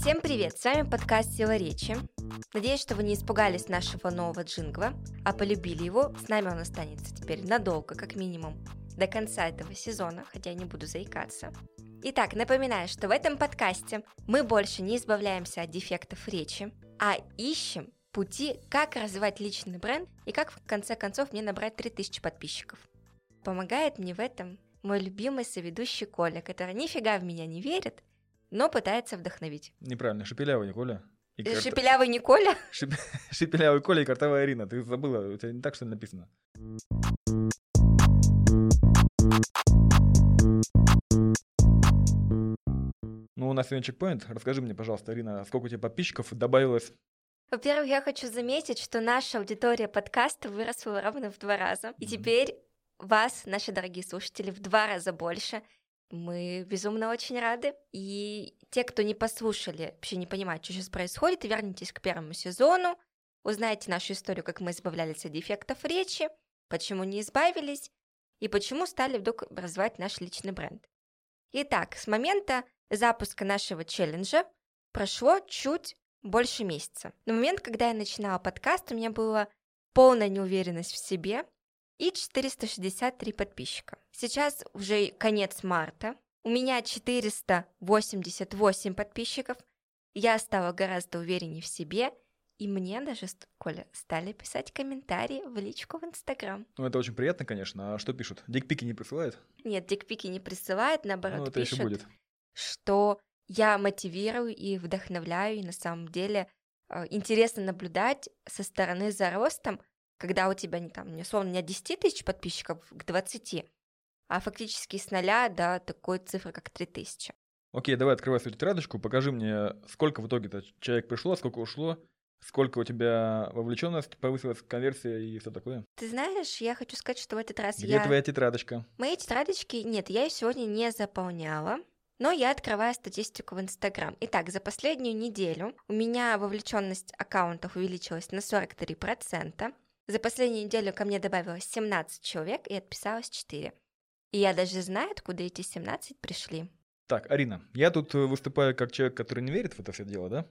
Всем привет! С вами подкаст «Сила речи». Надеюсь, что вы не испугались нашего нового джингла, а полюбили его. С нами он останется теперь надолго, как минимум, до конца этого сезона, хотя я не буду заикаться. Итак, напоминаю, что в этом подкасте мы больше не избавляемся от дефектов речи, а ищем пути, как развивать личный бренд и как в конце концов мне набрать 3000 подписчиков. Помогает мне в этом мой любимый соведущий Коля, который нифига в меня не верит, но пытается вдохновить. Неправильно, шепелявый не Коля. И карта- Шепелявый не Коля? Шеп- Шепелявый Коля и картавая Ирина. Ты забыла, у тебя не так, что ли, написано? Ну, у нас сегодня чекпоинт. Расскажи мне, пожалуйста, Ирина, сколько у тебя подписчиков добавилось? Во-первых, я хочу заметить, что наша аудитория подкаста выросла ровно в два раза. И Мгм. теперь вас, наши дорогие слушатели, в два раза больше. Мы безумно очень рады. И те, кто не послушали, вообще не понимают, что сейчас происходит, вернитесь к первому сезону, узнаете нашу историю, как мы избавлялись от дефектов речи, почему не избавились и почему стали вдруг развивать наш личный бренд. Итак, с момента запуска нашего челленджа прошло чуть больше месяца. На момент, когда я начинала подкаст, у меня была полная неуверенность в себе и 463 подписчика. Сейчас уже конец марта, у меня 488 подписчиков, я стала гораздо увереннее в себе, и мне даже, Коля, стали писать комментарии в личку в Инстаграм. Ну, это очень приятно, конечно. А что пишут? Дикпики не присылают? Нет, дикпики не присылают, наоборот, Ну, это еще пишут, будет. что я мотивирую и вдохновляю, и на самом деле э, интересно наблюдать со стороны за ростом, когда у тебя не там, не условно, не от 10 тысяч подписчиков к 20, а фактически с нуля до такой цифры, как 3000. Окей, давай открывай свою тетрадочку, покажи мне, сколько в итоге-то человек пришло, сколько ушло, сколько у тебя вовлеченность повысилась, конверсия и все такое. Ты знаешь, я хочу сказать, что в этот раз Где я... твоя тетрадочка? Мои тетрадочки, нет, я ее сегодня не заполняла, но я открываю статистику в Инстаграм. Итак, за последнюю неделю у меня вовлеченность аккаунтов увеличилась на 43%. За последнюю неделю ко мне добавилось 17 человек и отписалось 4. И я даже знаю, откуда эти 17 пришли. Так, Арина, я тут э, выступаю как человек, который не верит в это все дело, да?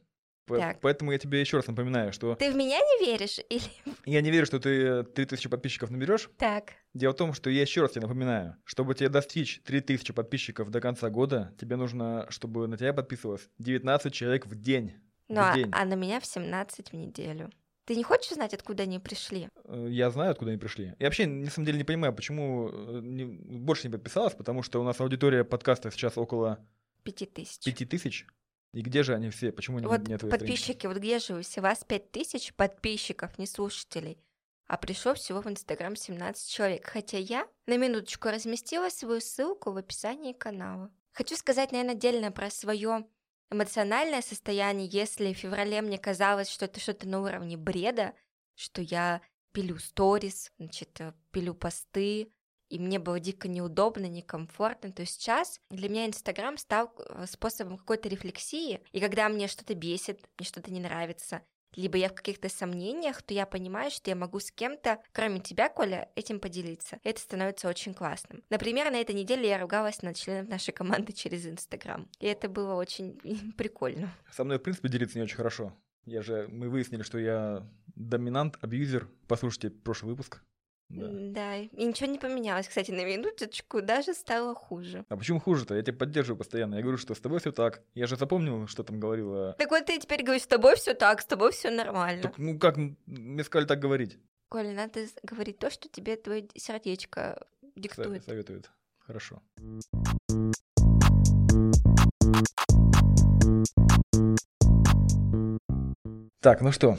Так. Поэтому я тебе еще раз напоминаю, что Ты в меня не веришь? Или... я не верю, что ты 3000 подписчиков наберешь. Так. Дело в том, что я еще раз тебе напоминаю, чтобы тебе достичь 3000 подписчиков до конца года, тебе нужно, чтобы на тебя подписывалось 19 человек в день. Ну, в а, день. а на меня в 17 в неделю. Ты не хочешь знать, откуда они пришли? Э, Я знаю, откуда они пришли. Я вообще, на самом деле, не понимаю, почему э, не- больше не подписалась, потому что у нас аудитория подкаста сейчас около 5000. 5000. И где же они все? Почему они Вот не на твоей страничке? подписчики, вот где же вы все? Вас 5000 подписчиков, не слушателей. А пришло всего в Инстаграм 17 человек. Хотя я на минуточку разместила свою ссылку в описании канала. Хочу сказать, наверное, отдельно про свое эмоциональное состояние. Если в феврале мне казалось, что это что-то на уровне бреда, что я пилю сторис, значит, э, пилю посты, и мне было дико неудобно, некомфортно, то сейчас для меня Инстаграм стал э, способом какой-то рефлексии, и когда мне что-то бесит, мне что-то не нравится, либо я в каких-то сомнениях, то я понимаю, что я могу с кем-то, кроме тебя, Коля, этим поделиться. Это становится очень классным. Например, на этой неделе я ругалась над членом нашей команды через Инстаграм, и это было очень прикольно. Со мной, в принципе, делиться не очень хорошо. Я же, мы выяснили, что я доминант, абьюзер. Послушайте прошлый выпуск. Да. Да, и ничего не поменялось, кстати, на минуточку даже стало хуже. А почему хуже-то? Я тебя поддерживаю постоянно. Я говорю, что с тобой все так. Я же запомнил, что там говорила. Так вот ты теперь говоришь, с тобой все так, с тобой все нормально. Так, ну как мне сказали так говорить? Коля, надо говорить то, что тебе твое сердечко диктует. Советуют. Хорошо. Так, ну что,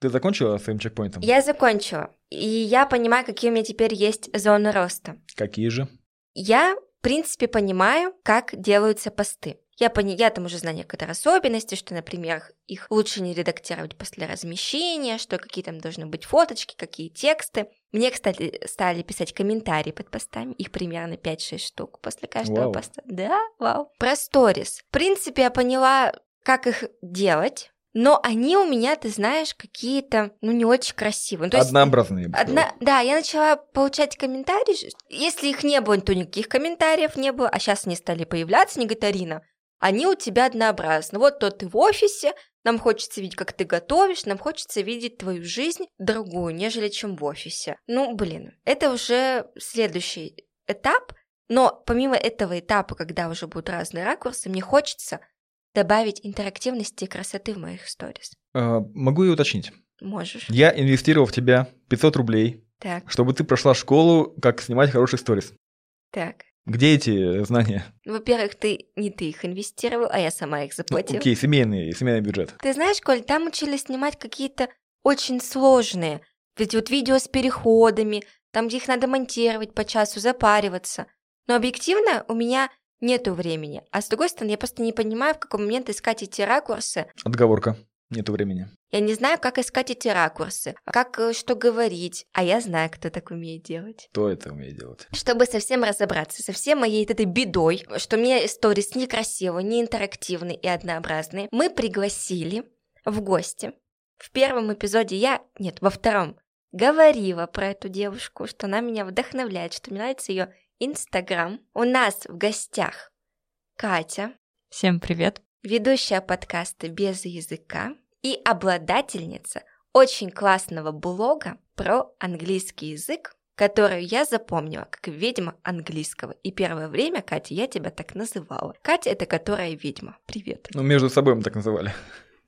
ты закончила своим чекпоинтом? Я закончила, и я понимаю, какие у меня теперь есть зоны роста. Какие же? Я, в принципе, понимаю, как делаются посты. Я, пони... я там уже знаю некоторые особенности, что, например, их лучше не редактировать после размещения, что какие там должны быть фоточки, какие тексты. Мне, кстати, стали писать комментарии под постами, их примерно 5-6 штук после каждого Вау. поста. Да, вау. Про сторис. В принципе, я поняла, как их делать, но они у меня, ты знаешь, какие-то, ну, не очень красивые. Ну, то есть- Однообразные, сказал. Одна, да, я начала получать комментарии. Если их не было, то никаких комментариев не было, а сейчас они стали появляться. Они говорят, Арина, они у тебя однообразны. Вот то ты в офисе, нам хочется видеть, как ты готовишь, нам хочется видеть твою жизнь другую, нежели чем в офисе. Ну, блин, это уже следующий этап, но помимо этого этапа, когда уже будут разные ракурсы, мне хочется добавить интерактивности и красоты в моих сторис. А, могу и уточнить. Можешь. Я инвестировал в тебя 500 рублей, Так, чтобы ты прошла школу, как снимать хороший сторис. так. Где эти знания? Ну, Во-первых, ты не ты их инвестировал, а я сама их Ну, заплатила. окей, семейный, семейный бюджет. Ты знаешь, Коль, там учили снимать какие-то очень сложные. Ведь вот видео с переходами, там, где их надо монтировать по часу, запариваться. Но объективно у меня нету времени. А с другой стороны, я просто не понимаю, в какой момент искать эти ракурсы. Отговорка. Нету времени. Я не знаю, как искать эти ракурсы, как э, что говорить. А я знаю, кто так умеет делать. Кто это умеет делать? Чтобы совсем разобраться со всей моей этой бедой, что мне сторис некрасивые, не интерактивные и однообразные, мы пригласили в гости. В первом эпизоде я, нет, во втором, говорила про эту девушку, что она меня вдохновляет, что мне нравится ее Инстаграм. У нас в гостях Катя, Всем привет. ведущая подкаста «Без языка» и обладательница очень классного блога про английский язык, которую я запомнила как ведьма английского. И первое время, Катя, я тебя так называла. Катя — это которая ведьма. Привет. Ну, между собой мы так называли.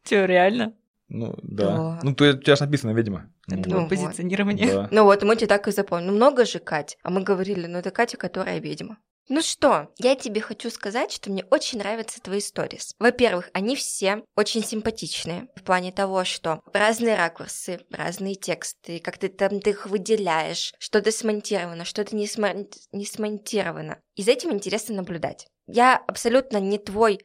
Че, реально? Ну, да. Да. Ну, то у тебя же написано «ведьма». Ну, Это Ну было вот. позиционирование. да. Ну вот, мы тебя так и запомнили. Ну много же Кать. А мы говорили, ну это Катя, которая ведьма. Ну что, я тебе хочу сказать, что мне очень нравятся твои сторис. Во-первых, они все очень симпатичные в плане того, что разные ракурсы, разные тексты, как ты там ты их выделяешь, что-то смонтировано, что-то не, смон- не смонтировано. И за этим интересно наблюдать. Я абсолютно не твой,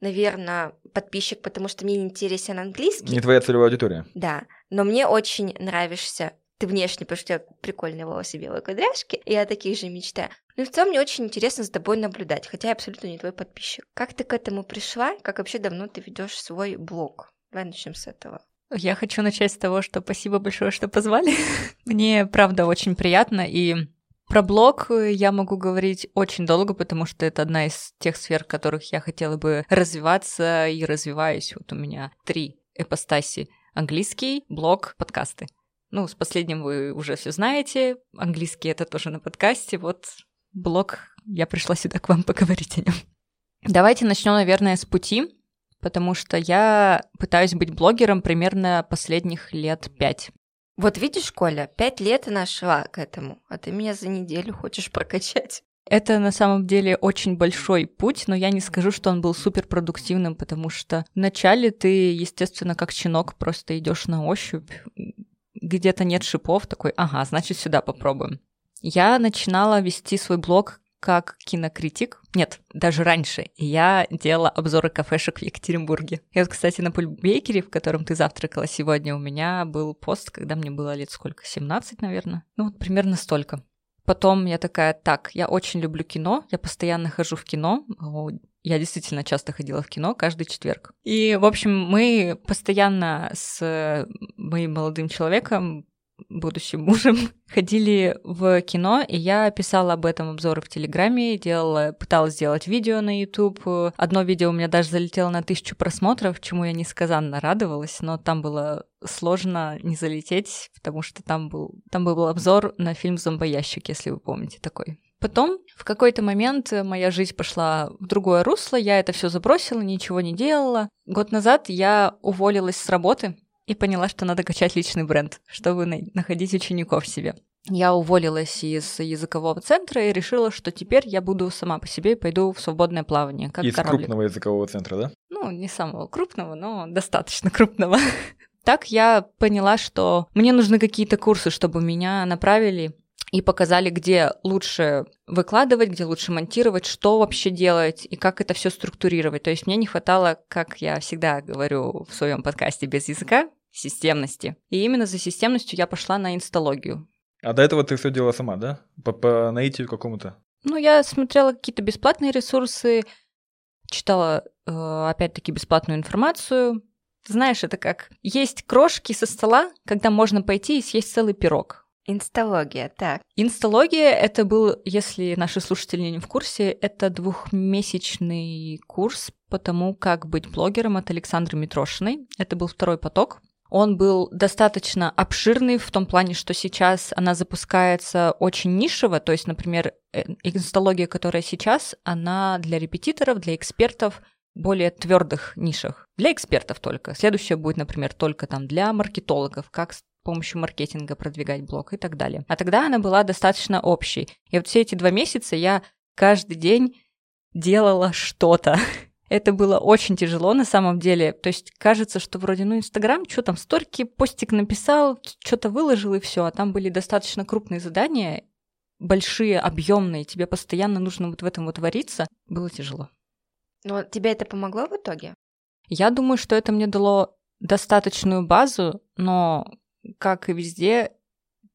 наверное, подписчик, потому что мне не интересен английский. Не твоя целевая аудитория. Да, но мне очень нравишься ты внешне, потому что у тебя прикольные волосы, белые кудряшки, и я таких же мечтаю. Ну и в целом мне очень интересно за тобой наблюдать, хотя я абсолютно не твой подписчик. Как ты к этому пришла? Как вообще давно ты ведешь свой блог? Давай начнем с этого. Я хочу начать с того, что спасибо большое, что позвали. Мне, правда, очень приятно. И про блог я могу говорить очень долго, потому что это одна из тех сфер, в которых я хотела бы развиваться и развиваюсь. Вот у меня три эпостаси. Английский, блог, подкасты. Ну, с последним вы уже все знаете. Английский это тоже на подкасте. Вот блог, я пришла сюда к вам поговорить о нем. Давайте начнем, наверное, с пути, потому что я пытаюсь быть блогером примерно последних лет пять. Вот видишь, Коля, пять лет она шла к этому, а ты меня за неделю хочешь прокачать. Это на самом деле очень большой путь, но я не скажу, что он был супер продуктивным, потому что вначале ты, естественно, как щенок, просто идешь на ощупь, где-то нет шипов, такой, ага, значит, сюда попробуем. Я начинала вести свой блог как кинокритик. Нет, даже раньше. Я делала обзоры кафешек в Екатеринбурге. И вот, кстати, на Пульбейкере, в котором ты завтракала сегодня, у меня был пост, когда мне было лет сколько? 17, наверное? Ну, вот примерно столько. Потом я такая, так, я очень люблю кино, я постоянно хожу в кино, я действительно часто ходила в кино каждый четверг. И, в общем, мы постоянно с моим молодым человеком, будущим мужем, ходили в кино, и я писала об этом обзоры в Телеграме, делала, пыталась сделать видео на YouTube. Одно видео у меня даже залетело на тысячу просмотров, чему я несказанно радовалась, но там было сложно не залететь, потому что там был, там был обзор на фильм «Зомбоящик», если вы помните такой. Потом в какой-то момент моя жизнь пошла в другое русло, я это все забросила, ничего не делала. Год назад я уволилась с работы и поняла, что надо качать личный бренд, чтобы на- находить учеников себе. Я уволилась из языкового центра и решила, что теперь я буду сама по себе и пойду в свободное плавание, как Из кораблик. крупного языкового центра, да? Ну, не самого крупного, но достаточно крупного. Так я поняла, что мне нужны какие-то курсы, чтобы меня направили и показали, где лучше выкладывать, где лучше монтировать, что вообще делать и как это все структурировать. То есть мне не хватало, как я всегда говорю в своем подкасте без языка, системности. И именно за системностью я пошла на инсталогию. А до этого ты все делала сама, да? По, по наитию какому-то? Ну, я смотрела какие-то бесплатные ресурсы, читала, э, опять-таки, бесплатную информацию. Знаешь, это как есть крошки со стола, когда можно пойти и съесть целый пирог. Инсталогия, так. Инсталогия — это был, если наши слушатели не в курсе, это двухмесячный курс по тому, как быть блогером от Александры Митрошиной. Это был второй поток. Он был достаточно обширный в том плане, что сейчас она запускается очень нишево, то есть, например, э, инсталогия, которая сейчас, она для репетиторов, для экспертов более твердых нишах. Для экспертов только. Следующее будет, например, только там для маркетологов, как с помощью маркетинга продвигать блог и так далее. А тогда она была достаточно общей. И вот все эти два месяца я каждый день делала что-то. Это было очень тяжело на самом деле. То есть кажется, что вроде, ну, Инстаграм, что там, сторики, постик написал, что-то выложил и все. А там были достаточно крупные задания, большие, объемные. Тебе постоянно нужно вот в этом вот вариться. Было тяжело. Но тебе это помогло в итоге? Я думаю, что это мне дало достаточную базу, но, как и везде,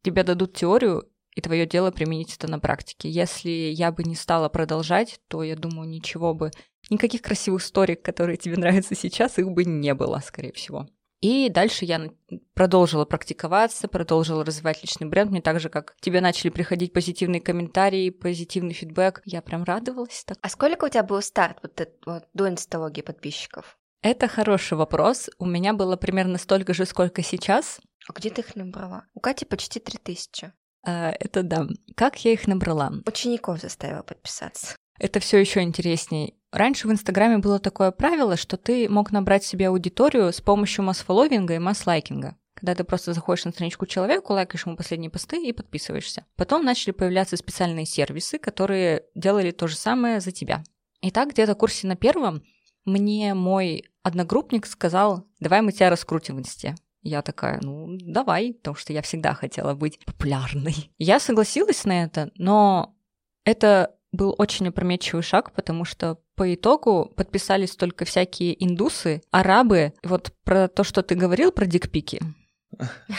тебе дадут теорию, и твое дело применить это на практике. Если я бы не стала продолжать, то я думаю, ничего бы, никаких красивых историй, которые тебе нравятся сейчас, их бы не было, скорее всего. И дальше я продолжила практиковаться, продолжила развивать личный бренд. Мне так же, как тебе начали приходить позитивные комментарии, позитивный фидбэк. Я прям радовалась так. А сколько у тебя был старт вот, вот, до инсталогии подписчиков? Это хороший вопрос. У меня было примерно столько же, сколько сейчас. А где ты их набрала? У Кати почти 3000. А, это да. Как я их набрала? Учеников заставила подписаться. Это все еще интереснее. Раньше в Инстаграме было такое правило, что ты мог набрать себе аудиторию с помощью масс-фолловинга и масс-лайкинга. Когда ты просто заходишь на страничку человека, лайкаешь ему последние посты и подписываешься. Потом начали появляться специальные сервисы, которые делали то же самое за тебя. И так где-то в курсе на первом мне мой одногруппник сказал, давай мы тебя раскрутим в инсте. Я такая, ну, давай, потому что я всегда хотела быть популярной. Я согласилась на это, но это был очень опрометчивый шаг, потому что по итогу подписались только всякие индусы, арабы. Вот про то, что ты говорил про дикпики,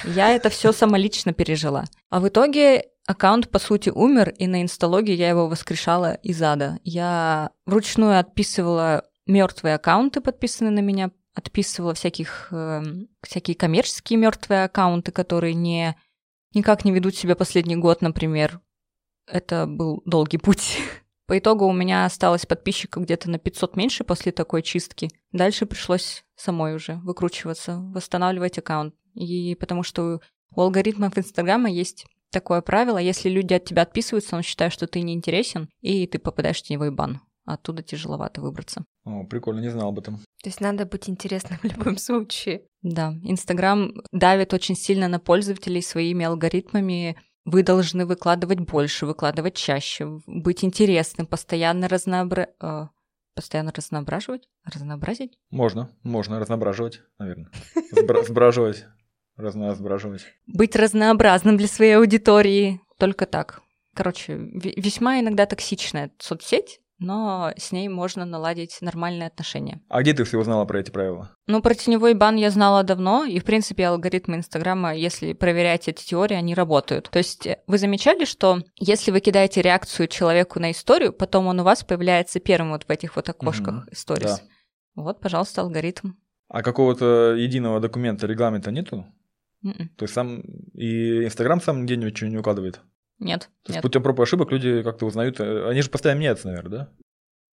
я это все самолично пережила. А в итоге аккаунт, по сути, умер, и на инсталогии я его воскрешала из ада. Я вручную отписывала мертвые аккаунты, подписанные на меня, отписывала всяких, э, всякие коммерческие мертвые аккаунты, которые не, никак не ведут себя последний год, например. Это был долгий путь. По итогу у меня осталось подписчиков где-то на 500 меньше после такой чистки. Дальше пришлось самой уже выкручиваться, восстанавливать аккаунт. И потому что у алгоритмов Инстаграма есть такое правило, если люди от тебя отписываются, он считает, что ты неинтересен, и ты попадаешь в теневой бан оттуда тяжеловато выбраться. О, прикольно, не знал об этом. То есть надо быть интересным в любом случае. Да, Инстаграм давит очень сильно на пользователей своими алгоритмами. Вы должны выкладывать больше, выкладывать чаще, быть интересным, постоянно разнообра... Э, постоянно разноображивать? Разнообразить? Можно, можно разноображивать, наверное. Сбраживать, разноображивать. Быть разнообразным для своей аудитории. Только так. Короче, весьма иногда токсичная соцсеть, но с ней можно наладить нормальные отношения. А где ты все узнала про эти правила? Ну, про теневой бан я знала давно, и, в принципе, алгоритмы Инстаграма, если проверять эти теории, они работают. То есть э, вы замечали, что если вы кидаете реакцию человеку на историю, потом он у вас появляется первым вот в этих вот окошках историй. Да. Вот, пожалуйста, алгоритм. А какого-то единого документа, регламента нету? Mm-mm. М-м. То есть сам и Инстаграм сам нигде ничего не укладывает? Нет. То есть нет. путем проб и ошибок люди как-то узнают. Э, они же постоянно меняются, наверное, да?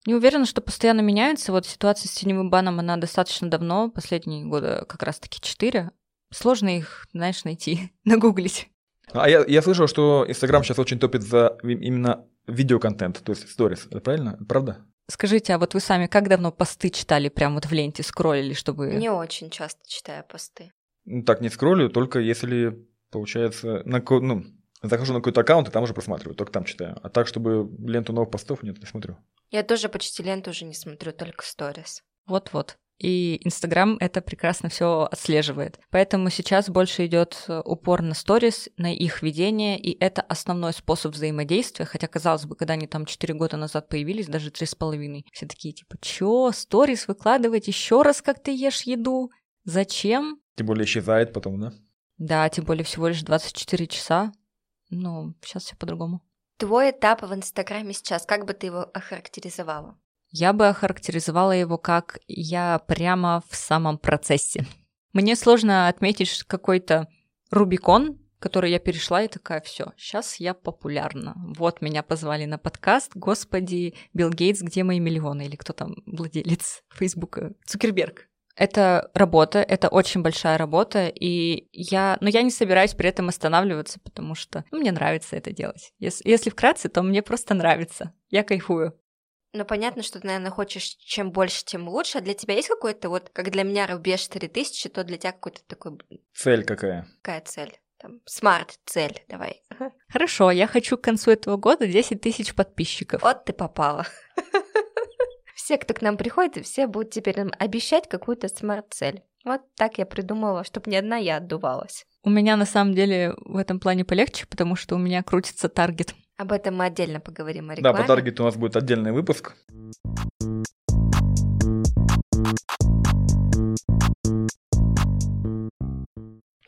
Не уверена, что постоянно меняются. Вот ситуация с теневым баном, она достаточно давно, последние годы как раз-таки четыре. Сложно их, знаешь, найти, нагуглить. А я, я слышал, что Инстаграм сейчас очень топит за именно видеоконтент, то есть сторис. Это правильно? Это правда? Скажите, а вот вы сами как давно посты читали, прям вот в ленте скроллили, чтобы... Не очень часто читаю посты. Ну, так, не скроллю, только если, получается, на, ну, захожу на какой-то аккаунт и там уже просматриваю, только там читаю. А так, чтобы ленту новых постов, нет, не смотрю. Я тоже почти ленту уже не смотрю, только сторис. Вот-вот. И Инстаграм это прекрасно все отслеживает. Поэтому сейчас больше идет э, упор на сторис, на их ведение, и это основной способ взаимодействия. Хотя, казалось бы, когда они там 4 года назад появились, даже 3,5, все такие типа, чё, сторис выкладывать еще раз, как ты ешь еду? Зачем? Тем более исчезает потом, да? Да, тем более всего лишь 24 часа. Ну, сейчас все по-другому. Твой этап в Инстаграме сейчас, как бы ты его охарактеризовала? Я бы охарактеризовала его как я прямо в самом процессе. Мне сложно отметить какой-то Рубикон, который я перешла и такая, все, сейчас я популярна. Вот меня позвали на подкаст, господи, Билл Гейтс, где мои миллионы? Или кто там владелец Фейсбука? Цукерберг. Это работа, это очень большая работа, и я, но я не собираюсь при этом останавливаться, потому что ну, мне нравится это делать. Если, если вкратце, то мне просто нравится. Я кайфую. Ну, понятно, что ты, наверное, хочешь чем больше, тем лучше. А для тебя есть какой-то, вот, как для меня рубеж 3000, то для тебя какой-то такой... Цель какая? Какая цель? Там, смарт-цель, давай. Хорошо, я хочу к концу этого года 10 тысяч подписчиков. Вот ты попала. Все, кто к нам приходит, все будут теперь нам обещать какую-то смарт-цель. Вот так я придумала, чтобы не одна я отдувалась. У меня на самом деле в этом плане полегче, потому что у меня крутится таргет. Об этом мы отдельно поговорим о рекламе. Да, по таргету у нас будет отдельный выпуск.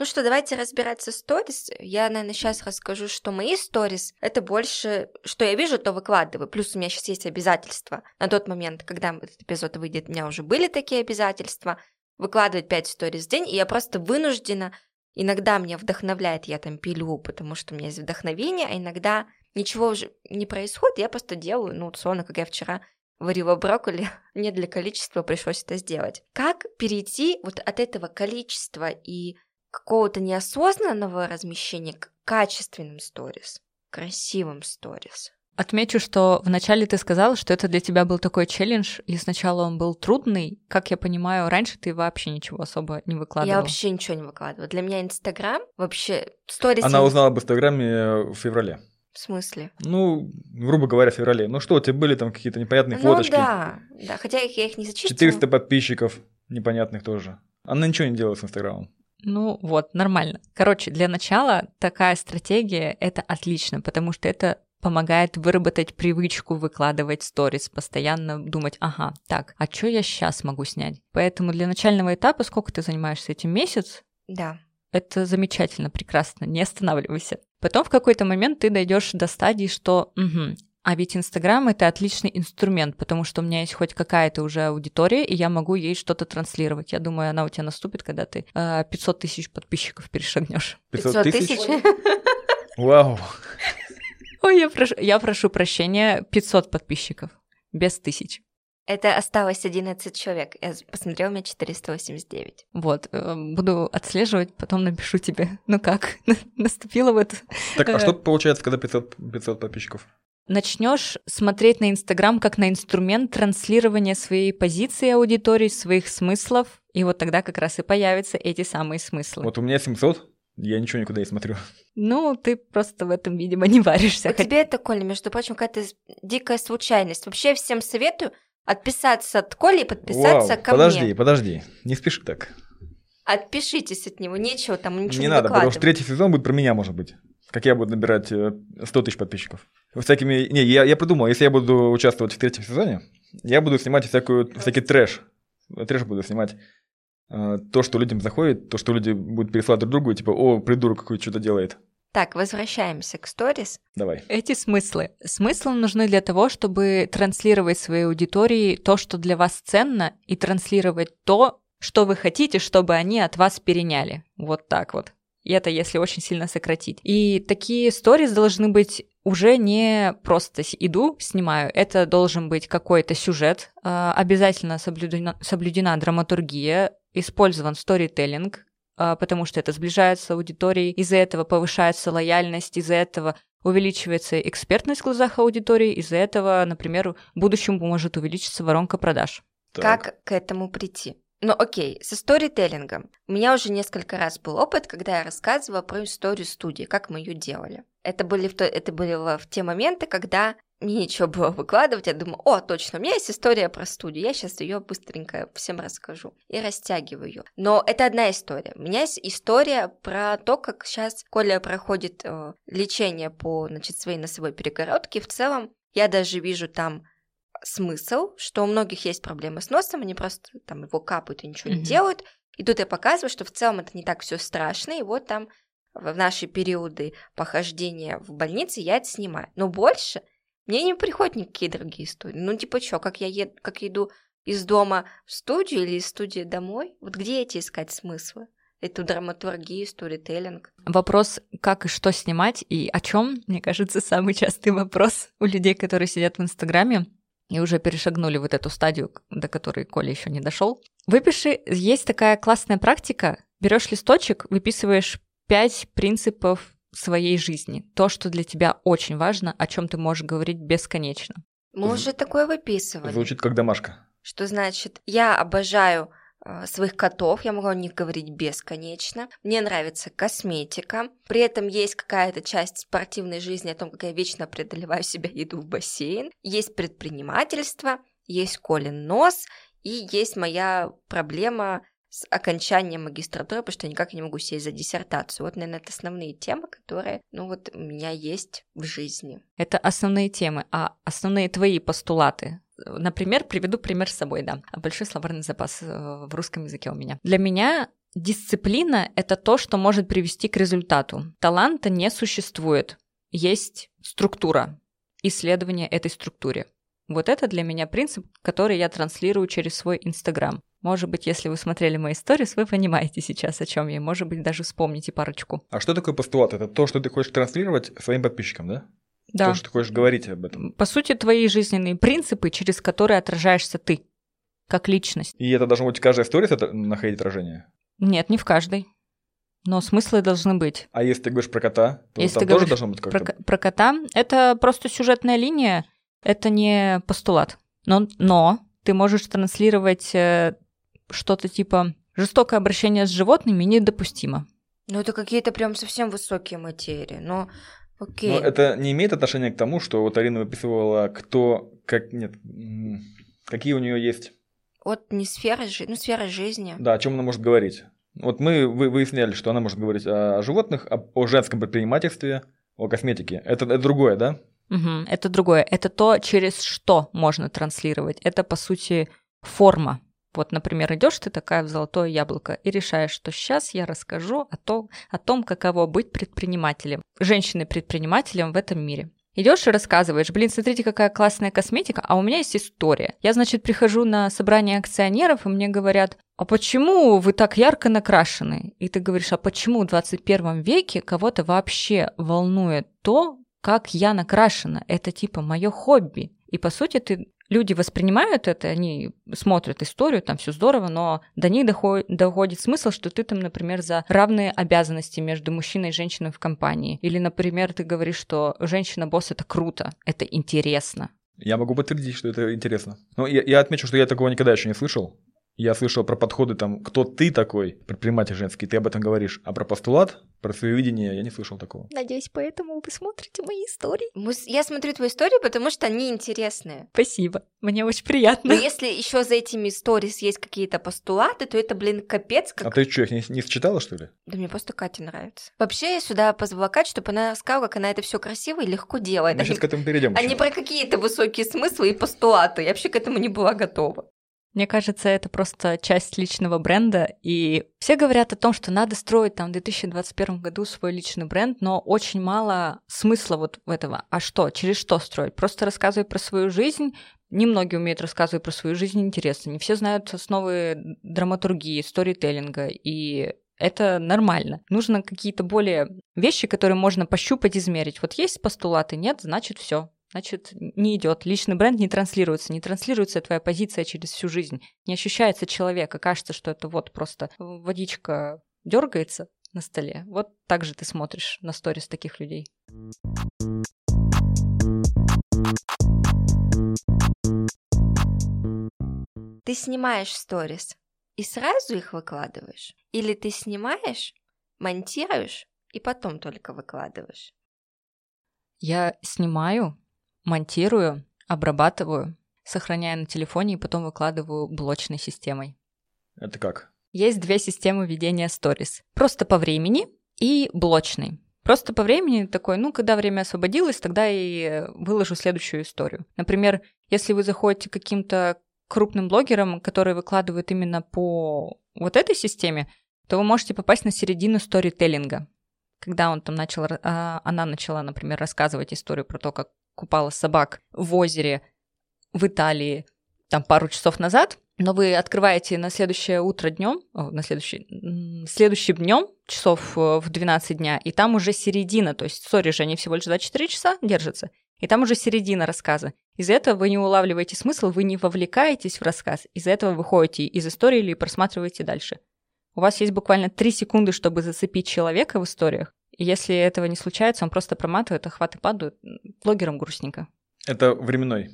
Ну что, давайте разбираться сторис. Я, наверное, сейчас расскажу, что мои сторис — это больше, что я вижу, то выкладываю. Плюс у меня сейчас есть обязательства. На тот момент, когда этот эпизод выйдет, у меня уже были такие обязательства. Выкладывать 5 сторис в день, и я просто вынуждена Иногда меня вдохновляет, я там пилю, потому что у меня есть вдохновение, а иногда ничего уже не происходит, я просто делаю, ну, условно, как я вчера варила брокколи, не для количества пришлось это сделать. Как перейти вот от этого количества и какого-то неосознанного размещения к качественным сторис, красивым сторис? Отмечу, что вначале ты сказала, что это для тебя был такой челлендж, и сначала он был трудный. Как я понимаю, раньше ты вообще ничего особо не выкладывала. Я вообще ничего не выкладывала. Для меня Инстаграм вообще сторис... Она узнала об Инстаграме в феврале. В смысле? Ну, грубо говоря, в феврале. Ну что, у тебя были там какие-то непонятные ну, фоточки? да, да, хотя я их не зачистила. 400 подписчиков непонятных тоже. Она ничего не делала с Инстаграмом. Ну вот, нормально. Короче, для начала такая стратегия — это отлично, потому что это помогает выработать привычку выкладывать сторис, постоянно думать, ага, так, а что я сейчас могу снять? Поэтому для начального этапа, сколько ты занимаешься этим, месяц? Да. Это замечательно, прекрасно, не останавливайся. Потом в какой-то момент ты дойдешь до стадии, что угу, а ведь Инстаграм это отличный инструмент, потому что у меня есть хоть какая-то уже аудитория, и я могу ей что-то транслировать. Я думаю, она у тебя наступит, когда ты э, 500 тысяч подписчиков перешагнешь. 500 тысяч? Вау. Ой, я прошу, я прошу прощения, 500 подписчиков, без тысяч. Это осталось 11 человек. Я посмотрела, у меня 489. Вот, э, буду отслеживать, потом напишу тебе. Ну как, наступило вот... Так, а что получается, когда 500, 500 подписчиков? Начнешь смотреть на Инстаграм как на инструмент транслирования своей позиции аудитории, своих смыслов, и вот тогда как раз и появятся эти самые смыслы. Вот у меня 700, я ничего никуда не смотрю. Ну, ты просто в этом, видимо, не варишься. У тебя это, Коля, между прочим, какая-то дикая случайность. Вообще всем советую отписаться от Коли и подписаться Вау, ко подожди, мне. подожди, не спеши так. Отпишитесь от него, нечего там ничего не не надо, потому что третий сезон будет про меня, может быть. Как я буду набирать э, 100 тысяч подписчиков. Всякими... Не, я, я придумал, если я буду участвовать в третьем сезоне, я буду снимать всякую, всякий трэш. Трэш буду снимать. Э, То, что людям заходит, то, что люди будут переслать друг другу, типа, о, придурок какой что-то делает. Так, возвращаемся к сторис. Давай. Эти смыслы. Смыслы нужны для того, чтобы транслировать своей аудитории то, что для вас ценно, и транслировать то, что вы хотите, чтобы они от вас переняли. Вот так вот. И это если очень сильно сократить. И такие сторис должны быть уже не просто иду, снимаю. Это должен быть какой-то сюжет. а, Обязательно соблюдена, соблюдена драматургия, использован сторителлинг, а, потому что это сближает с аудиторией, из-за этого повышается лояльность, из-за этого увеличивается экспертность в глазах аудитории, из-за этого, например, в будущем может увеличиться воронка продаж. Так. Как к этому прийти? Ну окей, со сторителлингом. У меня уже несколько раз был опыт, когда я рассказывала про историю студии, как мы ее делали. Это были в, то, это были в те моменты, когда мне нечего было выкладывать, я думаю, о, точно, у меня есть история про студию, я сейчас ее быстренько всем расскажу и растягиваю ее. Но это одна история. У меня есть история про то, как сейчас Коля проходит э, лечение по значит, своей носовой перегородке. В целом, я даже вижу там смысл, что у многих есть проблемы с носом, они просто там его капают и ничего не Мгм. делают. И тут я показываю, что в целом это не так все страшно, и вот там в наши периоды похождения в больнице я это снимаю. Но больше мне не приходят никакие другие истории. Ну, типа, что, как я ед... как я иду из дома в студию или из студии домой? Вот где эти искать смыслы? эту драматургию, сторителлинг. Вопрос, как и что снимать и о чем, мне кажется, самый частый вопрос у людей, которые сидят в Инстаграме и уже перешагнули вот эту стадию, до которой Коля еще не дошел. Выпиши, есть такая классная практика, берешь листочек, выписываешь пять принципов своей жизни, то, что для тебя очень важно, о чем ты можешь говорить бесконечно. Мы уже такое выписывали. Звучит как домашка. Что значит, я обожаю своих котов, я могу о них говорить бесконечно. Мне нравится косметика. При этом есть какая-то часть спортивной жизни о том, как я вечно преодолеваю себя, иду в бассейн. Есть предпринимательство, есть Колин нос, и есть моя проблема с окончанием магистратуры, потому что я никак не могу сесть за диссертацию. Вот, наверное, это основные темы, которые, ну вот, у меня есть в жизни. Это основные темы, а основные твои постулаты? Например, приведу пример с собой, да. Большой словарный запас э, в русском языке у меня. Для меня дисциплина — это то, что может привести к результату. Таланта не существует. Есть структура, исследование этой структуре. Вот это для меня принцип, который я транслирую через свой Инстаграм. Может быть, если вы смотрели мои сторис, вы понимаете сейчас, о чем я. Может быть, даже вспомните парочку. А что такое постулат? Это то, что ты хочешь транслировать своим подписчикам, да? Да. То, что ты хочешь говорить об этом. По сути, твои жизненные принципы, через которые отражаешься ты, как личность. И это должно быть в каждой это находить отражение? Нет, не в каждой. Но смыслы должны быть. А если ты говоришь про кота, то Если там ты тоже должно быть как-то... Про, про кота это просто сюжетная линия, это не постулат. Но, но ты можешь транслировать э, что-то типа жестокое обращение с животными недопустимо. Ну, это какие-то прям совсем высокие материи. Но окей. Но это не имеет отношения к тому, что вот Арина выписывала, кто, как, нет, какие у нее есть, Вот не сфера жизни, ну, сфера жизни. да, о чем она может говорить. Вот мы вы- выясняли, что она может говорить о животных, о, о женском предпринимательстве, о косметике. Это, это другое, да? Мгм, это другое. Это то, через что можно транслировать. Это, по сути, форма. Вот, например, идешь ты такая в золотое яблоко и решаешь, что сейчас я расскажу о, том, о том, каково быть предпринимателем, женщиной-предпринимателем в этом мире. Идешь и рассказываешь, блин, смотрите, какая классная косметика, а у меня есть история. Я, значит, прихожу на собрание акционеров, и мне говорят, а почему вы так ярко накрашены? И ты говоришь, а почему в 21 веке кого-то вообще волнует то, как я накрашена? Это типа мое хобби. И по сути ты люди воспринимают это, они смотрят историю, там все здорово, но до них доходит, доходит смысл, что ты там, например, за равные обязанности между мужчиной и женщиной в компании. Или, например, ты говоришь, что женщина-босс это круто, это интересно. Я могу подтвердить, что это интересно. Но я, я отмечу, что я такого никогда еще не слышал. Я слышал про подходы там, кто ты такой, предприниматель женский, ты об этом говоришь. А про постулат, про свое видение я не слышал такого. Надеюсь, поэтому вы смотрите мои истории. Я смотрю твои истории, потому что они интересные. Спасибо, мне очень приятно. Но если еще за этими сторис есть какие-то постулаты, то это, блин, капец как... А ты что, их не, не считала, что ли? Да мне просто Катя нравится. Вообще я сюда позвала Катю, чтобы она рассказала, как она это все красиво и легко делает. Мы а сейчас не- к этому перейдем. а не про какие-то высокие смыслы и постулаты. Я вообще к этому не была готова. Мне кажется, это просто часть личного бренда, и все говорят о том, что надо строить там в 2021 году свой личный бренд, но очень мало смысла вот в этого. А что? Через что строить? Просто рассказывай про свою жизнь. Немногие умеют рассказывать про свою жизнь интересно. Не все знают основы драматургии, сторителлинга, и это нормально. Нужно какие-то более вещи, которые можно пощупать, измерить. Вот есть постулаты, нет, значит все. Значит, не идет. Личный бренд не транслируется. Не транслируется твоя позиция через всю жизнь. Не ощущается человека. Кажется, что это вот просто водичка дергается на столе. Вот так же ты смотришь на сторис таких людей. Ты снимаешь сторис и сразу их выкладываешь? Или ты снимаешь, монтируешь и потом только выкладываешь? Я снимаю, монтирую, обрабатываю, сохраняю на телефоне и потом выкладываю блочной системой. Это как? Есть две системы ведения сторис. Просто по времени и блочный. Просто по времени такой, ну, когда время освободилось, тогда и выложу следующую историю. Например, если вы заходите к каким-то крупным блогерам, которые выкладывают именно по вот этой системе, то вы можете попасть на середину сторителлинга. Когда он там начал, а, она начала, например, рассказывать историю про то, как купала собак в озере в Италии там пару часов назад, но вы открываете на следующее утро днем, на следующий, следующим днем, часов э, в 12 дня, и там уже середина, то есть сори же они всего лишь 24 часа держатся, и там уже середина рассказа. Из-за этого вы не улавливаете смысл, вы не вовлекаетесь в рассказ, из-за этого вы ходите из истории или просматриваете дальше. У вас есть буквально 3 секунды, чтобы зацепить человека в историях, и если этого не случается, он просто проматывает, охваты падают, блогерам грустненько. Это временной.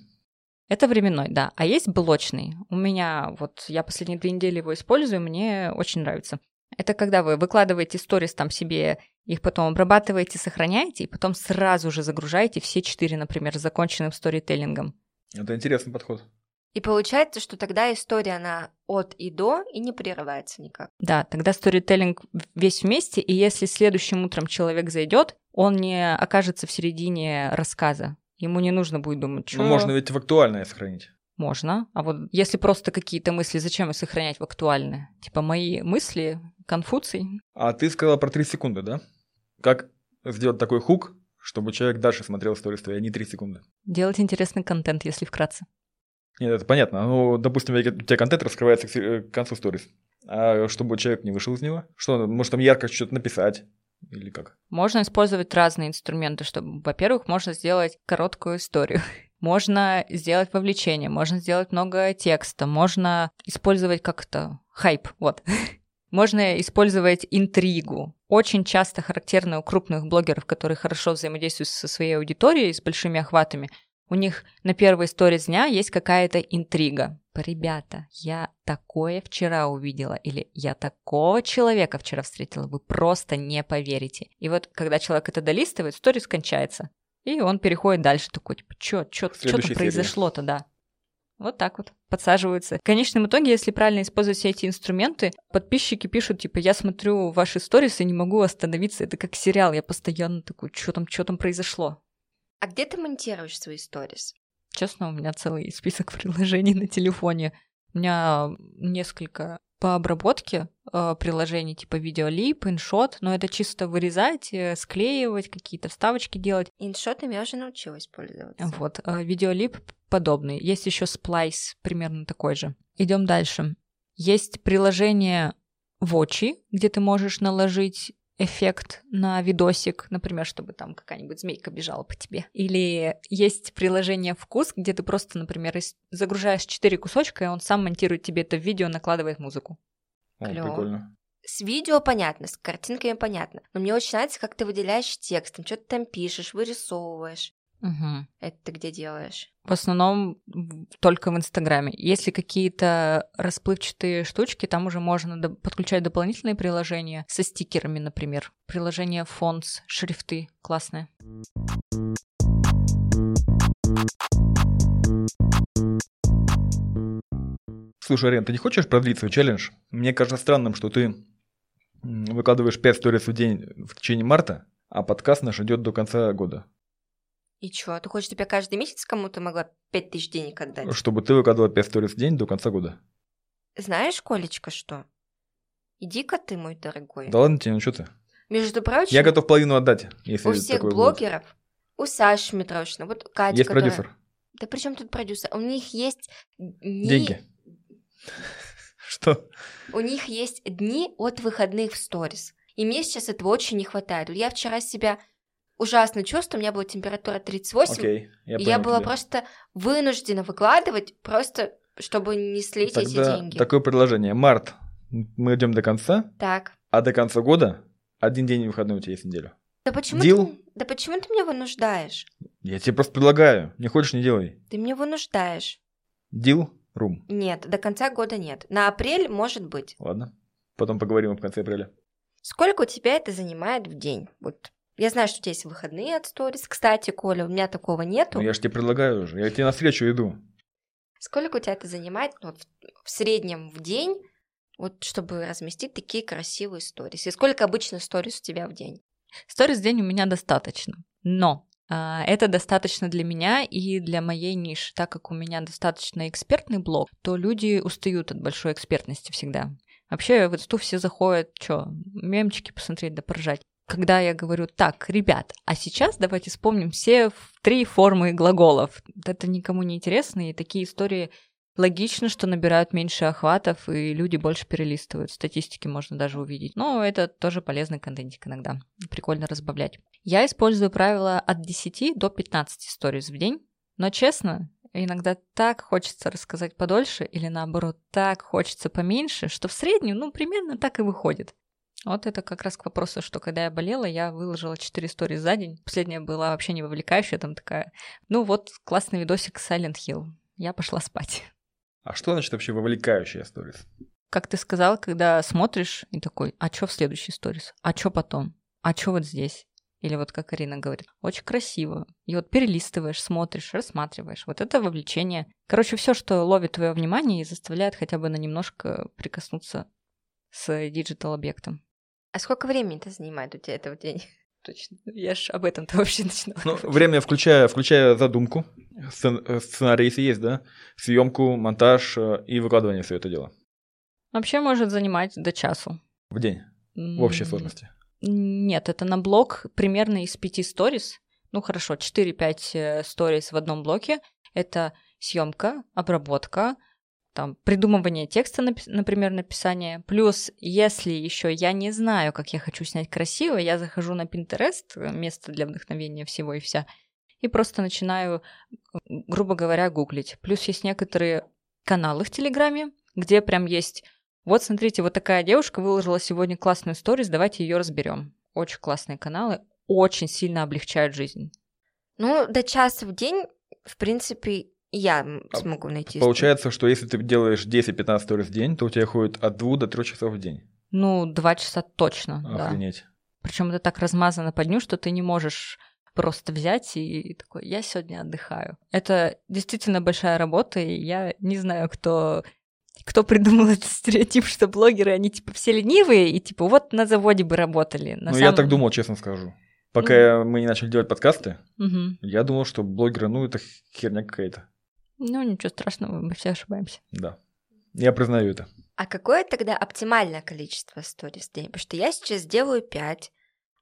Это временной, да. А есть блочный. У меня вот я последние две недели его использую, мне очень нравится. Это когда вы выкладываете сторис там себе, их потом обрабатываете, сохраняете, и потом сразу же загружаете все четыре, например, с законченным сторителлингом. Это интересный подход. И получается, что тогда история, она от и до, и не прерывается никак. Да, тогда сторителлинг весь вместе, и если следующим утром человек зайдет, он не окажется в середине рассказа. Ему не нужно будет думать, что... Ну, можно ведь в актуальное сохранить. Можно. А вот если просто какие-то мысли, зачем их сохранять в актуальное? Типа мои мысли, Конфуций. А ты сказала про 3 секунды, да? Как сделать такой хук, чтобы человек дальше смотрел твои, а не 3 секунды? Делать интересный контент, если вкратце. Нет, это понятно. Ну, допустим, у тебя контент раскрывается к концу сторис. А чтобы человек не вышел из него? Что, может там ярко что-то написать? Или как? Можно использовать разные инструменты, чтобы, во-первых, можно сделать короткую историю. Можно сделать вовлечение, можно сделать много текста, можно использовать как-то хайп, вот. Можно использовать интригу. Очень часто характерно у крупных блогеров, которые хорошо взаимодействуют со своей аудиторией, с большими охватами, у них на первой истории дня есть какая-то интрига. Ребята, я такое вчера увидела, или я такого человека вчера встретила, вы просто не поверите. И вот когда человек это долистывает, сторис кончается. И он переходит дальше такой, типа, что что-то произошло-то, да. Вот так вот подсаживаются. В конечном итоге, если правильно использовать все эти инструменты, подписчики пишут, типа, я смотрю ваши сторис и не могу остановиться. Это как сериал, я постоянно такой, что там, что там произошло. А где ты монтируешь свои сторис? Честно, у меня целый список приложений на телефоне. У меня несколько по обработке э, приложений, типа видеолип, иншот, но это чисто вырезать, э, склеивать, какие-то вставочки делать. Иншотами я уже научилась пользоваться. Вот, э, видеолип подобный. Есть еще сплайс, примерно такой же. Идем дальше. Есть приложение Вочи, где ты можешь наложить эффект на видосик, например, чтобы там какая-нибудь змейка бежала по тебе. Или есть приложение «Вкус», где ты просто, например, загружаешь 4 кусочка, и он сам монтирует тебе это видео, накладывает музыку. О, прикольно. С видео понятно, с картинками понятно. Но мне очень нравится, как ты выделяешь текстом, что ты там пишешь, вырисовываешь. Угу. Это ты где делаешь? В основном только в Инстаграме. Если какие-то расплывчатые штучки, там уже можно до- подключать дополнительные приложения со стикерами, например. Приложение Fonts, шрифты классные. Слушай, Арен, ты не хочешь продлить свой челлендж? Мне кажется странным, что ты выкладываешь 5 сторис в день в течение марта, а подкаст наш идет до конца года. И чё, ты хочешь, чтобы я каждый месяц кому-то могла 5000 денег отдать? Чтобы ты выкладывала 5 сторис в день до конца года. Знаешь, Колечка, что? Иди-ка ты, мой дорогой. Да ладно тебе, ну что ты? Между прочим... Я готов половину отдать, если У всех такое блогеров, у Саши Митрошина, вот Катя, Есть которая... продюсер. Да при чем тут продюсер? У них есть дни... Деньги. Что? У них есть дни от выходных в сторис. И мне сейчас этого очень не хватает. Вот я вчера себя ужасно чувствую, у меня была температура 38, Окей, я и я была тебя. просто вынуждена выкладывать, просто чтобы не слить эти Тогда деньги. такое предложение. Март, мы идем до конца, Так. а до конца года один день выходной у тебя есть неделю. Да почему, Дил? ты, да почему ты меня вынуждаешь? Я тебе просто предлагаю. Не хочешь, не делай. Ты меня вынуждаешь. Дил, рум. Нет, до конца года нет. На апрель может быть. Ладно. Потом поговорим в конце апреля. Сколько у тебя это занимает в день? Вот я знаю, что у тебя есть выходные от сторис. Кстати, Коля, у меня такого нету. Ну, я же тебе предлагаю уже. Я тебе навстречу иду. Сколько у тебя это занимает ну, вот, в, среднем в день, вот чтобы разместить такие красивые сторис? И сколько обычно сторис у тебя в день? Сторис в день у меня достаточно. Но а, это достаточно для меня и для моей ниши. Так как у меня достаточно экспертный блог, то люди устают от большой экспертности всегда. Вообще в инсту все заходят, что, мемчики посмотреть да поржать. Когда я говорю, так, ребят, а сейчас давайте вспомним все три формы глаголов. Это никому не интересно, и такие истории Логично, что набирают меньше охватов, и люди больше перелистывают. Статистики можно даже увидеть. Но это тоже полезный контентик иногда. Прикольно разбавлять. Я использую правило от 10 до 15 сториз в день. Но честно, иногда так хочется рассказать подольше, или наоборот, так хочется поменьше, что в среднем, ну, примерно так и выходит. Вот это как раз к вопросу, что когда я болела, я выложила 4 истории за день. Последняя была вообще не вовлекающая, там такая, ну вот, классный видосик Silent Hill. Я пошла спать. А что значит вообще вовлекающая сторис? Как ты сказал, когда смотришь и такой, а что в следующей сторис? А что потом? А что вот здесь? Или вот как Арина говорит, очень красиво. И вот перелистываешь, смотришь, рассматриваешь. Вот это вовлечение. Короче, все, что ловит твое внимание и заставляет хотя бы на немножко прикоснуться с диджитал-объектом. А сколько времени это занимает у тебя это в день? Точно. Я ж об этом-то вообще начинала. Ну, время, включая, включая задумку, сцен- э, сценарий, если есть, да, съемку, монтаж э, и выкладывание все это дело. Вообще может занимать до часу. В день, в общей сложности. Нет, это на блок примерно из пяти сторис. Ну хорошо, 4-5 сторис в одном блоке. Это съемка, обработка, там, придумывание текста, например, написание. Плюс, если еще я не знаю, как я хочу снять красиво, я захожу на Pinterest, э, место для вдохновения всего и вся, и просто начинаю, грубо говоря, гуглить. Плюс есть некоторые каналы в Телеграме, где прям есть вот смотрите, вот такая девушка выложила сегодня классную сторис, давайте ее разберем. Очень классные каналы, очень сильно облегчают жизнь. Ну, до часа в день, в принципе, я А смогу найти. Получается, что если ты делаешь 10-15 сторис в день, то у тебя ходит от 2 до 3 часов в день. Ну, два часа точно, да. Охренеть. Причем это так размазано по дню, что ты не можешь просто взять и такой, я сегодня отдыхаю. Это действительно большая работа, и я не знаю, кто кто придумал этот стереотип, что блогеры, они типа все ленивые, и типа вот на заводе бы работали. На ну, самом- я так думал, честно скажу. Пока мы не начали делать подкасты, Мгм. я думал, что блогеры, ну, это херня какая-то. Ну, ничего страшного, мы все ошибаемся. Да. Я признаю это. А какое тогда оптимальное количество сторис в день? Потому что я сейчас делаю 5,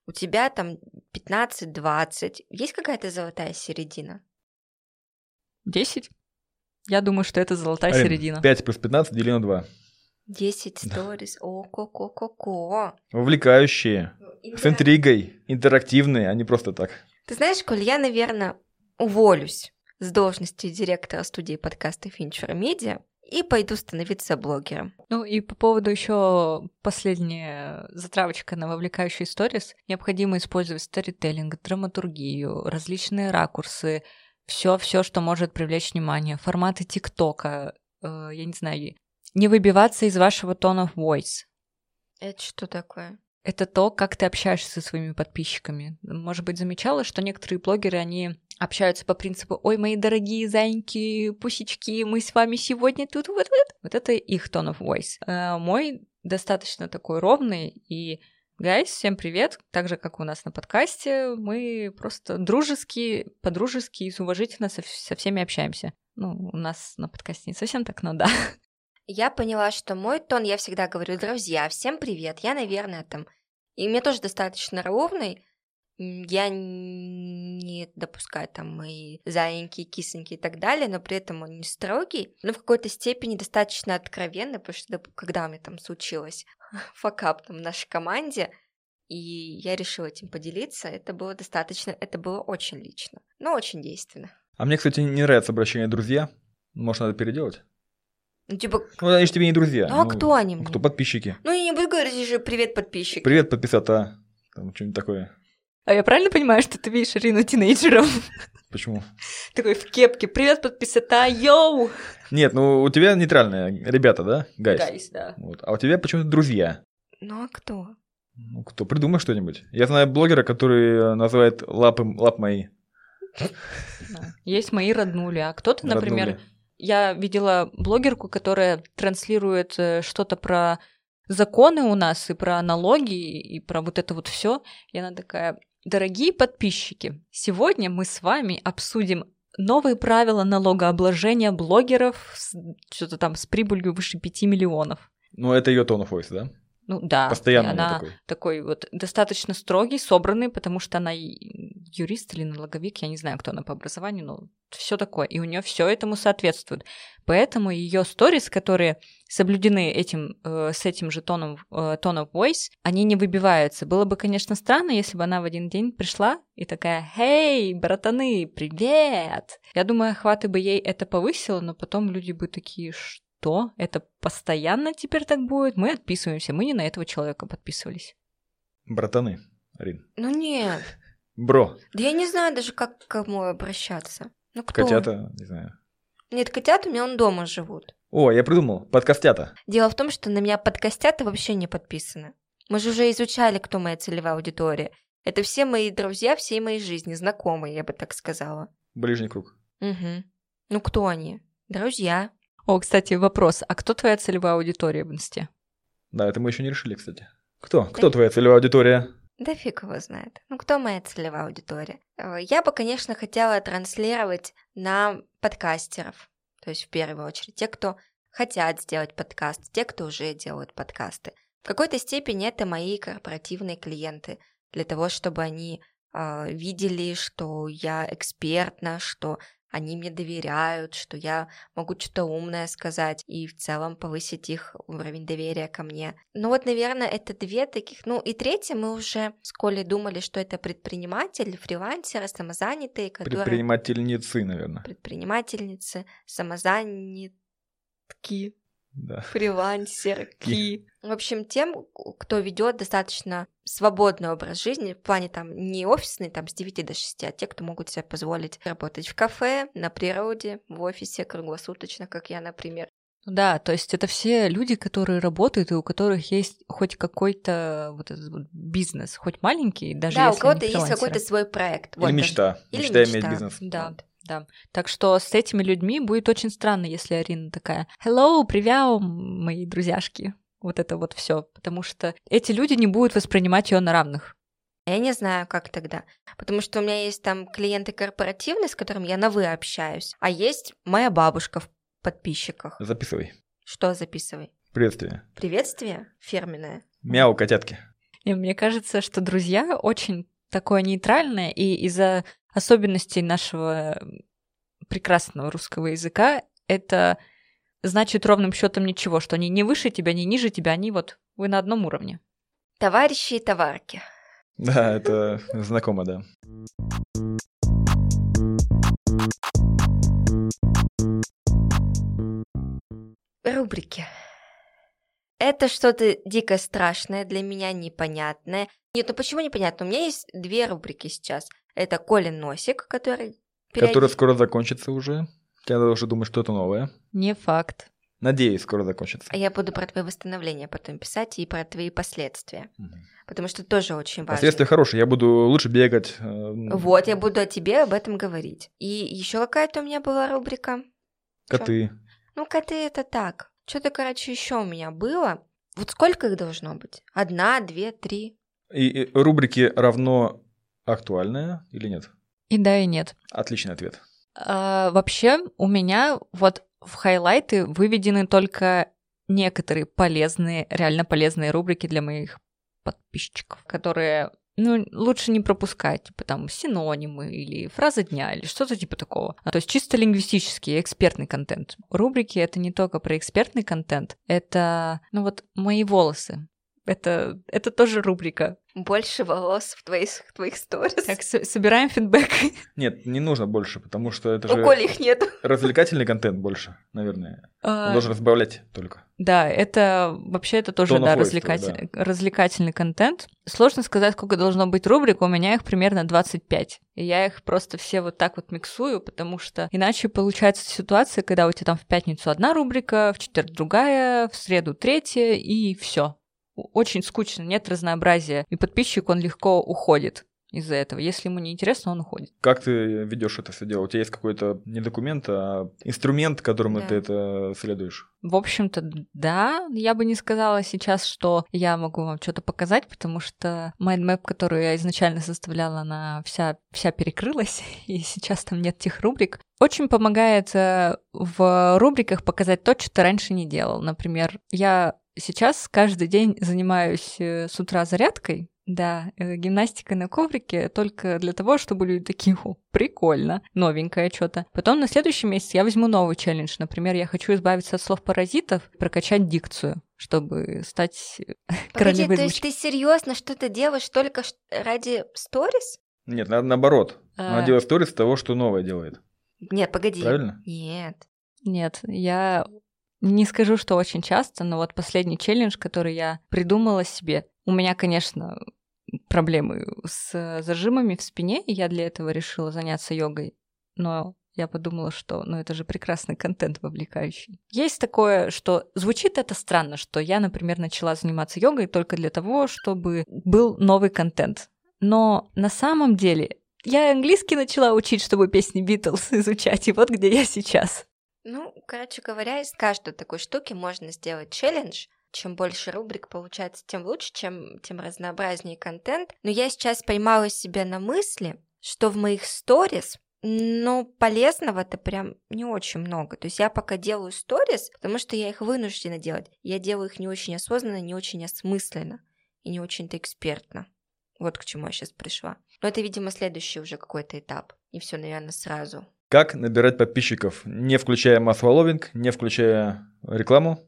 у тебя там 15-20. Есть какая-то золотая середина? Десять? Я думаю, что это золотая Арин, середина. 5 плюс 15 дели на 2. 10 Да. сторис, о ко ко ко ко Вовлекающие, с интригой, интерактивные, а не просто так. Ты знаешь, Коль, я, наверное, уволюсь с должности директора студии подкаста Финчера Медиа и пойду становиться блогером. Ну и по поводу еще последняя затравочка на вовлекающий сторис. Необходимо использовать сторителлинг, драматургию, различные ракурсы, все, все, что может привлечь внимание, форматы ТикТока, э, я не знаю, не выбиваться из вашего tone of voice. Это что такое? Это то, как ты общаешься со своими подписчиками. Может быть, замечала, что некоторые блогеры, они общаются по принципу «Ой, мои дорогие зайки, пусечки, мы с вами сегодня тут вот вот». Вот это их tone of voice. Э, Мой достаточно такой ровный и Гайс, всем привет! Так же, как у нас на подкасте, мы просто дружески, по-дружески и уважительно со, со всеми общаемся. Ну, у нас на подкасте не совсем так, но да. Я поняла, что мой тон, я всегда говорю, друзья, всем привет, я, наверное, там... И мне тоже достаточно ровный, я не допускаю там мои заиньки, кисоньки и так далее, но при этом он не строгий, но в какой-то степени достаточно откровенный, потому что когда у меня там случилось факап там в нашей команде, и я решила этим поделиться, это было достаточно, это было очень лично, но очень действенно. А мне, кстати, не нравится обращение «друзья». Может, надо переделать? Ну, типа, Ну, они же тебе не друзья. ну а кто они мне? Кто? Подписчики. Ну, я не буду говорить же привет, подписчик. Привет, подписота. Там что-нибудь такое. А я правильно понимаю, что ты видишь Ирину тинейджером? Почему? Такой в кепке. Привет, подписота, yo! Нет, ну у тебя нейтральные ребята, да? Guys. Guys, да. Вот. А у тебя почему-то друзья. Ну, а кто? Ну, кто? Придумай что-нибудь. Я знаю блогера, который э, называет лапы, лап мои. Есть мои роднули, а кто-то, например, Роднули. Я видела блогерку, которая транслирует э, что-то про законы у нас и про налоги и про вот это вот все. И она такая, дорогие подписчики, сегодня мы с вами обсудим новые правила налогообложения блогеров что-то там с прибылью выше 5 миллионов. Ну, это ее tone of voice, да? Ну да, Постоянно она такой. такой вот достаточно строгий, собранный, потому что она юрист или налоговик, я не знаю, кто она по образованию, но все такое. И у нее все этому соответствует. Поэтому ее сторис, которые соблюдены этим, э, с этим же тоном, э, of voice, они не выбиваются. Было бы, конечно, странно, если бы она в один день пришла и такая «Хей, братаны, привет!» Я думаю, охваты бы ей это повысило, но потом люди бы такие «Что? Это постоянно теперь так будет?» Мы отписываемся, мы не на этого человека подписывались. Братаны, Арин. Ну нет. Бро. Да я не знаю даже, как к кому обращаться. Ну кто? Котята, не знаю. Нет, котята у меня он дома живут. О, я придумал, подкастята. Дело в том, что на меня подкастята вообще не подписаны. Мы же уже изучали, кто моя целевая аудитория. Это все мои друзья всей моей жизни, знакомые, я бы так сказала. Ближний круг. Угу. Ну кто они? Друзья. О, кстати, вопрос. А кто твоя целевая аудитория в инсте? Да, это мы еще не решили, кстати. Кто? Кто твоя целевая аудитория? Да фиг его знает. Ну, кто моя целевая аудитория? Э, я бы, конечно, хотела транслировать на подкастеров. То есть, в первую очередь, те, кто хотят сделать подкаст, те, кто уже делают подкасты. В какой-то степени это мои корпоративные клиенты, для того, чтобы они э, видели, что я экспертна, что они мне доверяют, что я могу что-то умное сказать и в целом повысить их уровень доверия ко мне. Ну вот, наверное, это две таких. Ну и третье, мы уже с Колей думали, что это предприниматель, фрилансеры, самозанятые, которые... Предпринимательницы, наверное. Предпринимательницы, самозанятые да. фрилансерки. В общем, тем, кто ведет достаточно свободный образ жизни, в плане там не офисный, там с 9 до 6, а те, кто могут себе позволить работать в кафе, на природе, в офисе круглосуточно, как я, например. Да, то есть это все люди, которые работают и у которых есть хоть какой-то вот этот вот бизнес, хоть маленький, даже да, если у кого-то есть какой-то свой проект. Или вот, мечта. Или мечта, мечта иметь бизнес. Да. Вот. Да. Так что с этими людьми будет очень странно, если Арина такая «Hello, привет, мои друзьяшки». Вот это вот все, потому что эти люди не будут воспринимать ее на равных. Я не знаю, как тогда. Потому что у меня есть там клиенты корпоративные, с которыми я на «вы» общаюсь. А есть моя бабушка в подписчиках. Записывай. Что записывай? Приветствие. Приветствие фирменное. Мяу, котятки. И мне кажется, что друзья очень такое нейтральное, и из-за особенностей нашего прекрасного русского языка это значит ровным счетом ничего, что они не выше тебя, не ниже тебя, они вот вы на одном уровне. Товарищи и товарки. Да, это знакомо, да. Рубрики. Это что-то дико страшное для меня, непонятное. Нет, ну почему непонятно? У меня есть две рубрики сейчас. Это Колин Носик, который... Период... Который скоро закончится уже. Я уже думаю, что это новое. Не факт. Надеюсь, скоро закончится. А я буду про твои восстановления потом писать и про твои последствия. Угу. Потому что тоже очень важно. Последствия хорошие. Я буду лучше бегать. Э, вот, я буду о тебе об этом говорить. И еще какая-то у меня была рубрика. Коты. Что? Ну, коты это так. Что-то, короче, еще у меня было. Вот сколько их должно быть? Одна, две, три? И, и рубрики равно актуальная или нет? И да, и нет. Отличный ответ. А, вообще, у меня вот в хайлайты выведены только некоторые полезные, реально полезные рубрики для моих подписчиков, которые ну, лучше не пропускать, типа там синонимы или фраза дня или что-то типа такого. А, то есть чисто лингвистический, экспертный контент. Рубрики — это не только про экспертный контент, это, ну вот, мои волосы. Это, это тоже рубрика. Больше волос в твоих, в твоих сторис. Так, собираем фидбэк. Нет, не нужно больше, потому что это же... У Коли их нет. Развлекательный контент больше, наверное. А... Он должен разбавлять только. Да, это вообще это тоже, да, развлекатель... да, развлекательный контент. Сложно сказать, сколько должно быть рубрик, у меня их примерно 25. И я их просто все вот так вот миксую, потому что иначе получается ситуация, когда у тебя там в пятницу одна рубрика, в четверг другая, в среду третья, и все очень скучно, нет разнообразия, и подписчик, он легко уходит из-за этого. Если ему не интересно, он уходит. Как ты ведешь это все дело? У тебя есть какой-то не документ, а инструмент, которым да. ты это следуешь? В общем-то, да. Я бы не сказала сейчас, что я могу вам что-то показать, потому что mindmap, которую я изначально составляла, она вся, вся перекрылась, и сейчас там нет тех рубрик. Очень помогает э, в рубриках показать то, что ты раньше не делал. Например, я сейчас каждый день занимаюсь э, с утра зарядкой, Да, э, гимнастика на коврике только для того, чтобы люди такие, о, прикольно, новенькое что-то. Потом на следующий месяц я возьму новый челлендж. Например, я хочу избавиться от слов-паразитов, прокачать дикцию чтобы стать Погоди, королевой то есть ты серьезно что-то делаешь только ради сторис? Нет, надо наоборот. Она А. делает сторис того, что новое делает. Нет, погоди. Правильно? Нет. Нет, я не скажу, что очень часто, но вот последний челлендж, который я придумала себе, у меня, конечно, проблемы с зажимами в спине, и я для этого решила заняться йогой, но я подумала, что ну это же прекрасный контент вовлекающий. Есть такое, что звучит это странно, что я, например, начала заниматься йогой только для того, чтобы был новый контент. Но на самом деле я английский начала учить, чтобы песни Битлз изучать, и вот где я сейчас. Ну, короче говоря, из каждой такой штуки можно сделать челлендж. Чем больше рубрик получается, тем лучше, чем тем разнообразнее контент. Но я сейчас поймала себя на мысли, что в моих сторис ну, полезного-то прям не очень много. То есть я пока делаю сторис, потому что я их вынуждена делать. Я делаю их не очень осознанно, не очень осмысленно и не очень-то экспертно. Вот к чему я сейчас пришла. Но это, видимо, следующий уже какой-то этап. Не все, наверное, сразу. Как набирать подписчиков, не включая масс-фолловинг, не включая рекламу?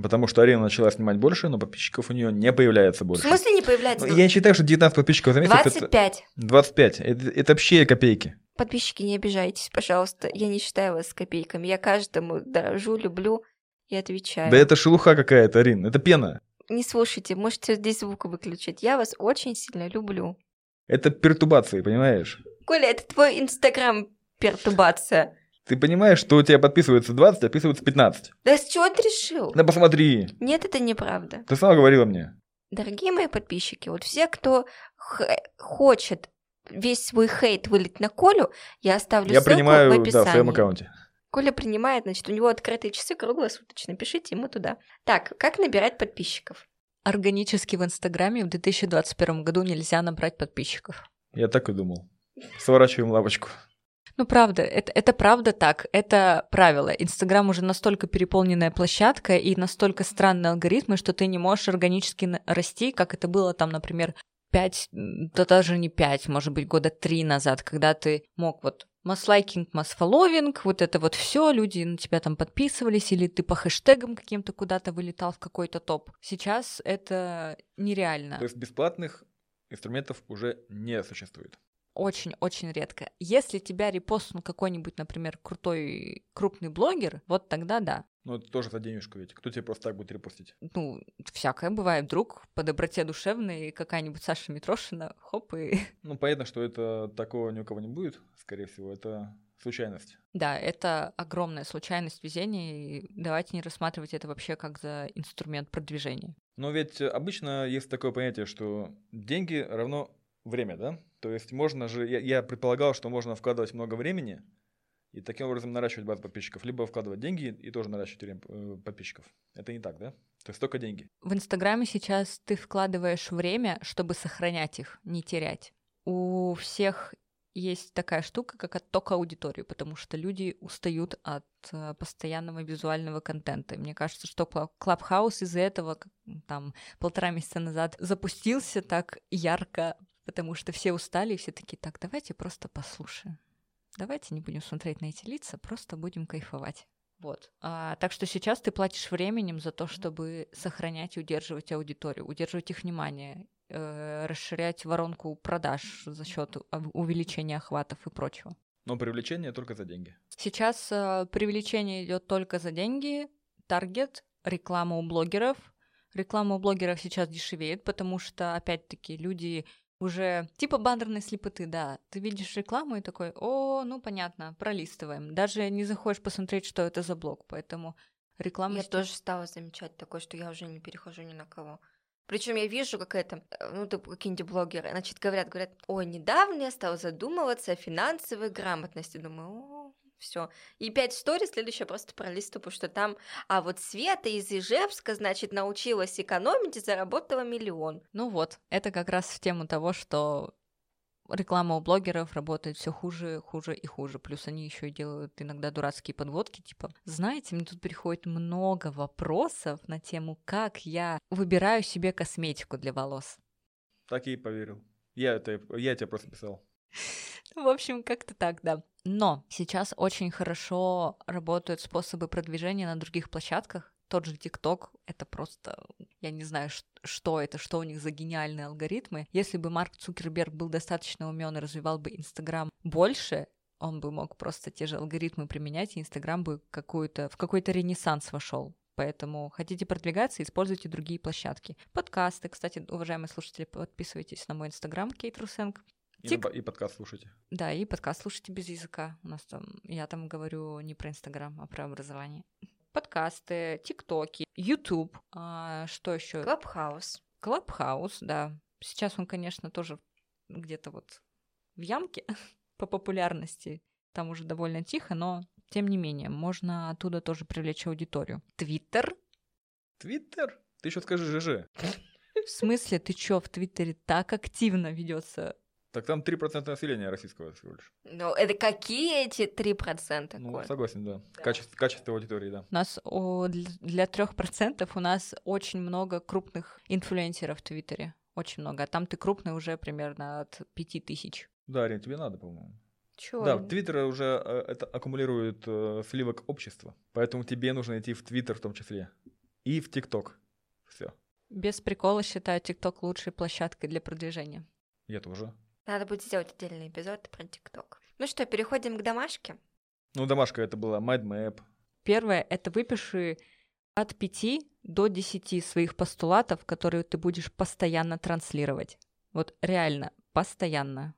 Потому что Арина начала снимать больше, но подписчиков у нее не появляется В больше. смысле не появляется? Ну, Я считаю, что 19 подписчиков за месяц это 25. 25. Это, это вообще копейки. Подписчики, не обижайтесь, пожалуйста. Я не считаю вас копейками. Я каждому дорожу, люблю и отвечаю. Да это шелуха какая-то, Арин. Это пена. Не слушайте, можете здесь звук выключить. Я вас очень сильно люблю. Это пертубации, понимаешь? Коля, это твой инстаграм пертубация. Ты понимаешь, что у тебя подписывается 20, а подписывается 15? Да с чего ты решил? Да посмотри. Нет, это неправда. Ты сама говорила мне. Дорогие мои подписчики, вот все, кто х- хочет весь свой хейт вылить на Колю, я оставлю Я ссылку принимаю, в да, в описании. своем аккаунте. Коля принимает, значит, у него открытые часы круглосуточно. Пишите ему туда. Так, как набирать подписчиков? Органически в Инстаграме в 2021 году нельзя набрать подписчиков. Я так и думал. Сворачиваем лавочку. Ну, правда, это, это правда так. Это правило. Инстаграм уже настолько переполненная площадка и настолько странные алгоритмы, что ты не можешь органически расти, как это было там, например, 5, да даже не 5, может быть, года 3 назад, когда ты мог вот масс-лайкинг, масс-фолловинг, вот это вот все, люди на тебя там подписывались, или ты по хэштегам каким-то куда-то вылетал в какой-то топ. Сейчас это нереально. То есть бесплатных инструментов уже не существует. Очень-очень редко. Если тебя репостнул какой-нибудь, например, крутой крупный блогер, вот тогда да. Ну, это тоже за денежку ведь. Кто тебе просто так будет репостить? Ну, всякое бывает. Вдруг по доброте душевной какая-нибудь Саша Митрошина, хоп, и... Ну, понятно, что это такого ни у кого не будет, скорее всего. Это случайность. Да, это огромная случайность везения, и давайте не рассматривать это вообще как за инструмент продвижения. Но ведь обычно есть такое понятие, что деньги равно время, да? То есть можно же, я, я предполагал, что можно вкладывать много времени и таким образом наращивать базу подписчиков, либо вкладывать деньги и тоже наращивать время э, подписчиков. Это не так, да? То есть только деньги. В Инстаграме сейчас ты вкладываешь время, чтобы сохранять их, не терять. У всех есть такая штука, как отток аудитории, потому что люди устают от э, постоянного визуального контента. Мне кажется, что Кла- Клабхаус из-за этого там полтора месяца назад запустился так ярко, потому что все устали, и все такие, так, давайте просто послушаем. Давайте не будем смотреть на эти лица, просто будем кайфовать. Вот. А, так что сейчас ты платишь временем за то, чтобы сохранять и удерживать аудиторию, удерживать их внимание, э, расширять воронку продаж за счет увеличения охватов и прочего. Но привлечение только за деньги. Сейчас э, привлечение идет только за деньги, таргет, реклама у блогеров. Реклама у блогеров сейчас дешевеет, потому что, опять-таки, люди уже типа баннерной слепоты, да. Ты видишь рекламу и такой, о, ну понятно, пролистываем. Даже не заходишь посмотреть, что это за блог, поэтому реклама... Я сейчас- тоже стала замечать такое, что я уже не перехожу ни на кого. Причем я вижу, как это, ну, ты какие-нибудь блогеры, значит, говорят, говорят, ой, недавно я стала задумываться о финансовой грамотности. Думаю, о, все. И пять сторис, следующее просто пролистываю, потому что там, а вот Света из Ижевска, значит, научилась экономить и заработала миллион. Ну вот, это как раз в тему того, что реклама у блогеров работает все хуже, хуже и хуже. Плюс они еще и делают иногда дурацкие подводки, типа, знаете, мне тут приходит много вопросов на тему, как я выбираю себе косметику для волос. Так и поверил. Я, это, я тебе просто писал. В общем, как-то так, да. Но сейчас очень хорошо работают способы продвижения на других площадках. Тот же ТикТок — это просто... Я не знаю, что это, что у них за гениальные алгоритмы. Если бы Марк Цукерберг был достаточно умен и развивал бы Инстаграм больше, он бы мог просто те же алгоритмы применять, и Инстаграм бы какую-то, в какой-то ренессанс вошел. Поэтому хотите продвигаться, используйте другие площадки. Подкасты, кстати, уважаемые слушатели, подписывайтесь на мой инстаграм Кейт Русенк. И, Тик... и подкаст слушайте. Да, и подкаст слушайте без языка. У нас там, я там говорю не про Инстаграм, а про образование. Подкасты, ТикТоки, Ютуб, а, что еще? Клабхаус. Клабхаус, да. Сейчас он, конечно, тоже где-то вот в ямке по популярности. Там уже довольно тихо, но тем не менее, можно оттуда тоже привлечь аудиторию. Твиттер. Твиттер? Ты еще скажи ЖЖ. В смысле, ты чё, в Твиттере так активно ведется так там 3% населения российского всего лишь. Ну, это какие эти 3%? Ну, Коль? согласен, да. да. Качество, качество аудитории, да. У нас о, для 3% у нас очень много крупных инфлюенсеров в Твиттере. Очень много. А там ты крупный уже примерно от 5000. Да, Арин, тебе надо, по-моему. Чего? Да, Твиттер уже э, это аккумулирует э, сливок общества. Поэтому тебе нужно идти в Твиттер в том числе. И в ТикТок. Все. Без прикола считаю ТикТок лучшей площадкой для продвижения. Я тоже. Надо будет сделать отдельный эпизод про ТикТок. Ну что, переходим к домашке. Ну, домашка это была MindMap. Первое — это выпиши от 5 до 10 своих постулатов, которые ты будешь постоянно транслировать. Вот реально, постоянно.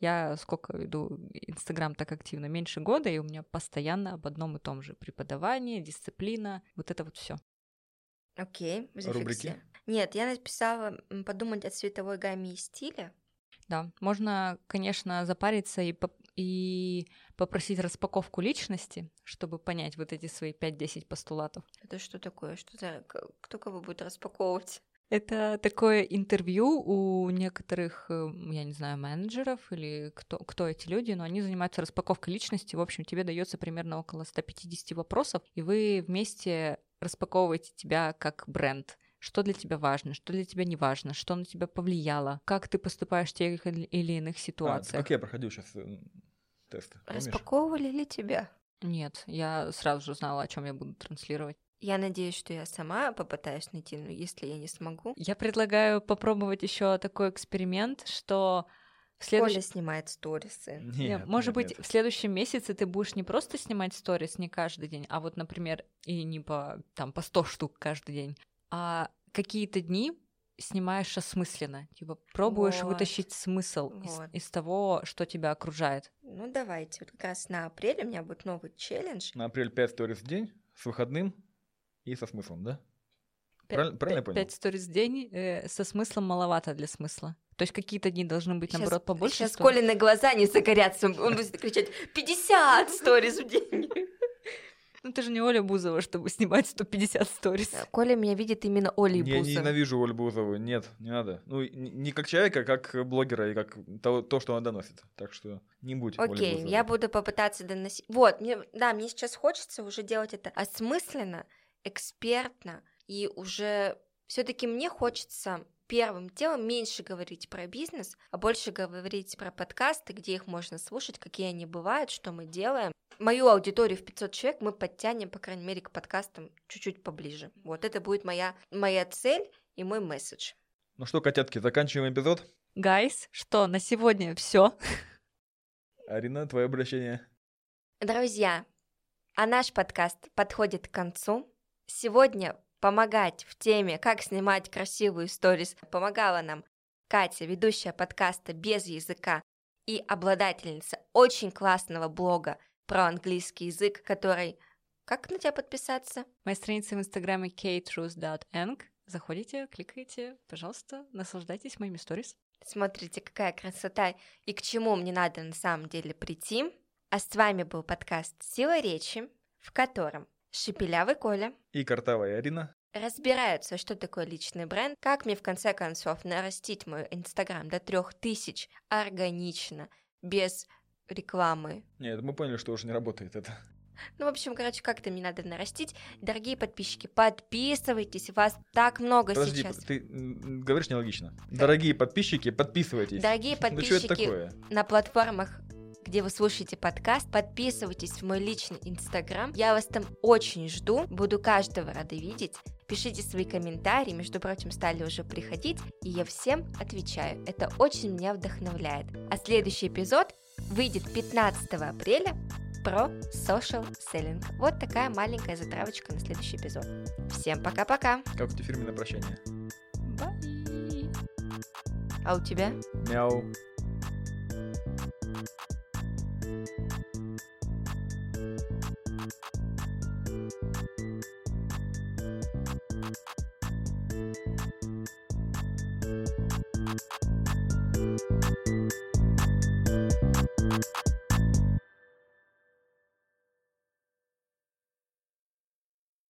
Я сколько веду Инстаграм так активно? Меньше года, и у меня постоянно об одном и том же. Преподавание, дисциплина, вот это вот все. Окей, зафикси. Рубрики? Нет, я написала подумать о цветовой гамме и стиле. Да, можно, конечно, запариться и, поп- и попросить распаковку личности, чтобы понять вот эти свои 5-10 постулатов. Это что такое? Что за... Кто кого будет распаковывать? Это такое интервью у некоторых, э, я не знаю, менеджеров или кто, кто эти люди, но они занимаются распаковкой личности. В общем, тебе дается примерно около 150 вопросов, и вы вместе распаковываете тебя как бренд что для тебя важно, что для тебя не важно, что на тебя повлияло, как ты поступаешь в тех или иных а, ситуациях. А, как я проходил сейчас э, тест. Распаковывали ли тебя? Нет, я сразу же знала, о чем я буду транслировать. Я надеюсь, что я сама попытаюсь найти, но если я не смогу. Я предлагаю попробовать еще такой эксперимент, что в следующ... Коля снимает сторисы. Нет, нет, может нет, быть, нет. в следующем месяце ты будешь не просто снимать сторис не каждый день, а вот, например, и не по, там, по 100 штук каждый день, а какие-то дни снимаешь осмысленно, типа пробуешь вот. вытащить смысл вот. из, из того, что тебя окружает. Ну давайте, вот как раз на апрель у меня будет новый челлендж. На апрель 5 сторис в день с выходным и со смыслом, да? Правильно, правильно я понял? 5 сторис в день э, со смыслом маловато для смысла. То есть какие-то дни должны быть, сейчас, наоборот, побольше. Сейчас Колины глаза не загорятся, он будет кричать 50 сторис в день. Ну ты же не Оля Бузова, чтобы снимать 150 сторис. Коля меня видит именно Олей Бузовой. Я ненавижу Олю Бузову, нет, не надо. Ну, не как человека, а как блогера и как то, то что она доносит. Так что не будь Окей, я буду попытаться доносить. Вот, мне, да, мне сейчас хочется уже делать это осмысленно, экспертно, и уже все таки мне хочется первым делом меньше говорить про бизнес, а больше говорить про подкасты, где их можно слушать, какие они бывают, что мы делаем. Мою аудиторию в 500 человек мы подтянем, по крайней мере, к подкастам чуть-чуть поближе. Вот это будет моя, моя цель и мой месседж. Ну что, котятки, заканчиваем эпизод? Гайс, что, на сегодня все? Арина, твое обращение. Друзья, а наш подкаст подходит к концу. Сегодня помогать в теме, как снимать красивую сторис, помогала нам Катя, ведущая подкаста «Без языка» и обладательница очень классного блога про английский язык, который... Как на тебя подписаться? Моя страница в инстаграме katerus.eng. Заходите, кликайте, пожалуйста, наслаждайтесь моими сторис. Смотрите, какая красота и к чему мне надо на самом деле прийти. А с вами был подкаст «Сила речи», в котором Шепелявый Коля и Картавая Арина разбираются, что такое личный бренд, как мне в конце концов нарастить мой инстаграм до трех тысяч органично, без рекламы. Нет, мы поняли, что уже не работает это. Ну, в общем, короче, как-то мне надо нарастить. Дорогие подписчики, подписывайтесь, вас так много Подожди, сейчас. ты говоришь нелогично. Дорогие подписчики, подписывайтесь. Дорогие Ну подписчики такое? на платформах, где вы слушаете подкаст, подписывайтесь в мой личный инстаграм. Я вас там очень жду, буду каждого рада видеть. Пишите свои комментарии, между прочим, стали уже приходить, и я всем отвечаю. Это очень меня вдохновляет. А следующий эпизод выйдет 15 апреля про social selling. Вот такая маленькая затравочка на следующий эпизод. Всем пока-пока. Как у тебя фирменное прощание? Bye. А у тебя? Мяу. Thank you